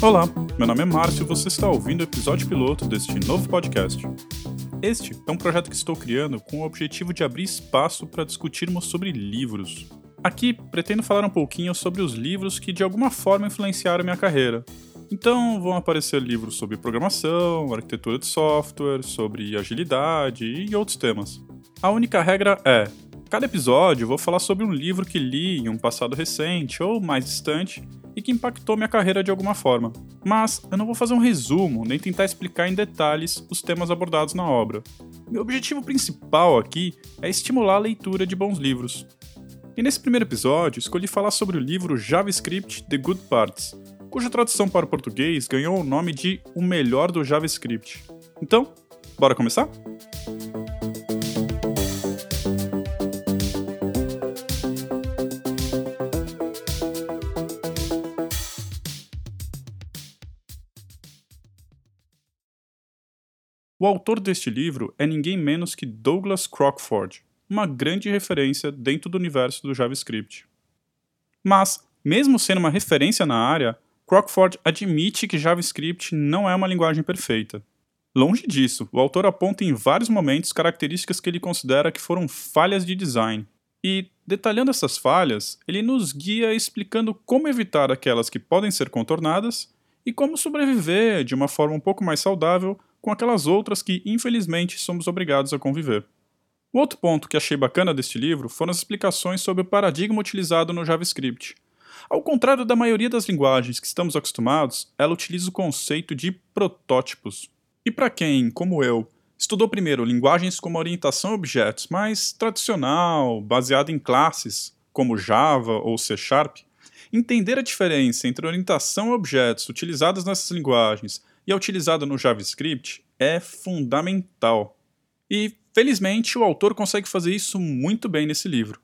Olá, meu nome é Márcio e você está ouvindo o episódio piloto deste novo podcast. Este é um projeto que estou criando com o objetivo de abrir espaço para discutirmos sobre livros. Aqui pretendo falar um pouquinho sobre os livros que de alguma forma influenciaram minha carreira. Então vão aparecer livros sobre programação, arquitetura de software, sobre agilidade e outros temas. A única regra é: cada episódio vou falar sobre um livro que li em um passado recente ou mais distante e que impactou minha carreira de alguma forma. Mas eu não vou fazer um resumo nem tentar explicar em detalhes os temas abordados na obra. Meu objetivo principal aqui é estimular a leitura de bons livros. E nesse primeiro episódio, escolhi falar sobre o livro JavaScript The Good Parts, cuja tradução para o português ganhou o nome de O Melhor do JavaScript. Então, bora começar? O autor deste livro é ninguém menos que Douglas Crockford, uma grande referência dentro do universo do JavaScript. Mas, mesmo sendo uma referência na área, Crockford admite que JavaScript não é uma linguagem perfeita. Longe disso, o autor aponta em vários momentos características que ele considera que foram falhas de design. E, detalhando essas falhas, ele nos guia explicando como evitar aquelas que podem ser contornadas e como sobreviver de uma forma um pouco mais saudável com aquelas outras que, infelizmente, somos obrigados a conviver. O outro ponto que achei bacana deste livro foram as explicações sobre o paradigma utilizado no JavaScript. Ao contrário da maioria das linguagens que estamos acostumados, ela utiliza o conceito de protótipos. E para quem, como eu, estudou primeiro linguagens com uma orientação a objetos mais tradicional, baseada em classes, como Java ou C Sharp, entender a diferença entre orientação a objetos utilizadas nessas linguagens e é utilizado no JavaScript é fundamental. E, felizmente, o autor consegue fazer isso muito bem nesse livro.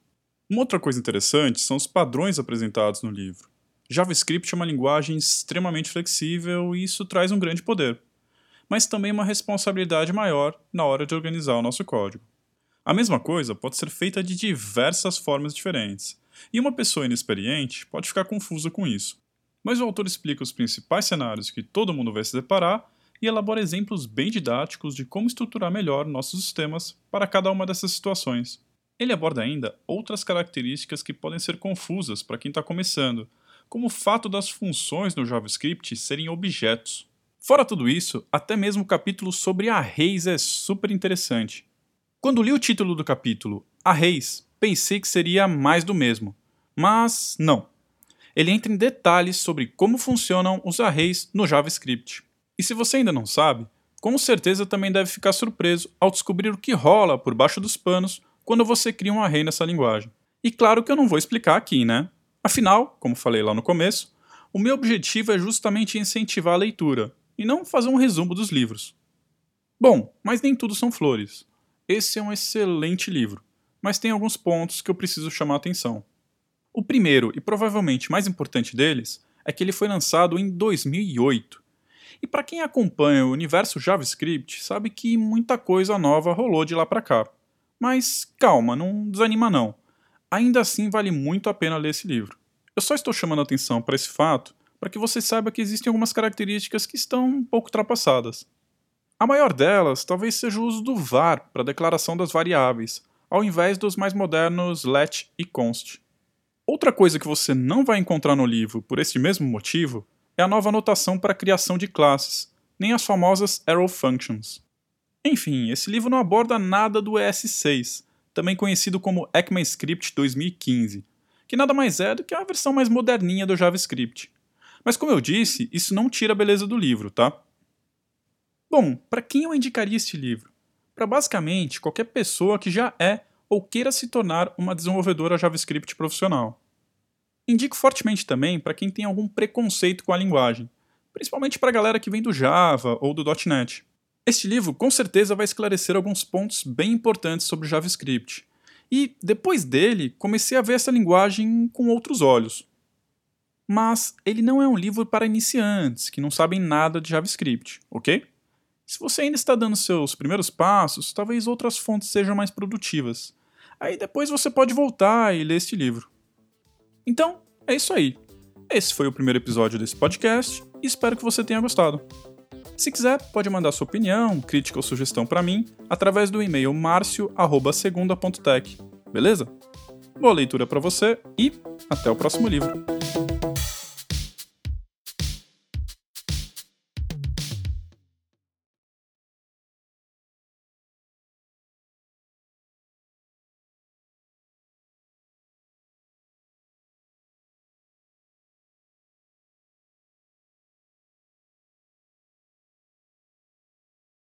Uma outra coisa interessante são os padrões apresentados no livro. JavaScript é uma linguagem extremamente flexível e isso traz um grande poder, mas também uma responsabilidade maior na hora de organizar o nosso código. A mesma coisa pode ser feita de diversas formas diferentes, e uma pessoa inexperiente pode ficar confusa com isso mas o autor explica os principais cenários que todo mundo vai se deparar e elabora exemplos bem didáticos de como estruturar melhor nossos sistemas para cada uma dessas situações. Ele aborda ainda outras características que podem ser confusas para quem está começando, como o fato das funções no JavaScript serem objetos. Fora tudo isso, até mesmo o capítulo sobre arrays é super interessante. Quando li o título do capítulo, Arrays, pensei que seria mais do mesmo. Mas não ele entra em detalhes sobre como funcionam os arrays no JavaScript. E se você ainda não sabe, com certeza também deve ficar surpreso ao descobrir o que rola por baixo dos panos quando você cria um array nessa linguagem. E claro que eu não vou explicar aqui, né? Afinal, como falei lá no começo, o meu objetivo é justamente incentivar a leitura e não fazer um resumo dos livros. Bom, mas nem tudo são flores. Esse é um excelente livro, mas tem alguns pontos que eu preciso chamar a atenção. O primeiro e provavelmente mais importante deles é que ele foi lançado em 2008. E para quem acompanha o universo JavaScript, sabe que muita coisa nova rolou de lá para cá. Mas calma, não desanima não. Ainda assim vale muito a pena ler esse livro. Eu só estou chamando a atenção para esse fato para que você saiba que existem algumas características que estão um pouco ultrapassadas. A maior delas talvez seja o uso do var para a declaração das variáveis, ao invés dos mais modernos let e const. Outra coisa que você não vai encontrar no livro por esse mesmo motivo é a nova notação para a criação de classes, nem as famosas arrow functions. Enfim, esse livro não aborda nada do ES6, também conhecido como ECMAScript 2015, que nada mais é do que a versão mais moderninha do JavaScript. Mas como eu disse, isso não tira a beleza do livro, tá? Bom, para quem eu indicaria este livro? Para basicamente qualquer pessoa que já é ou queira se tornar uma desenvolvedora JavaScript profissional. Indico fortemente também para quem tem algum preconceito com a linguagem, principalmente para a galera que vem do Java ou do .NET. Este livro com certeza vai esclarecer alguns pontos bem importantes sobre JavaScript. E depois dele, comecei a ver essa linguagem com outros olhos. Mas ele não é um livro para iniciantes que não sabem nada de JavaScript, ok? Se você ainda está dando seus primeiros passos, talvez outras fontes sejam mais produtivas. Aí depois você pode voltar e ler este livro. Então, é isso aí. Esse foi o primeiro episódio desse podcast e espero que você tenha gostado. Se quiser, pode mandar sua opinião, crítica ou sugestão para mim através do e-mail marcio@segunda.tech. Beleza? Boa leitura para você e até o próximo livro.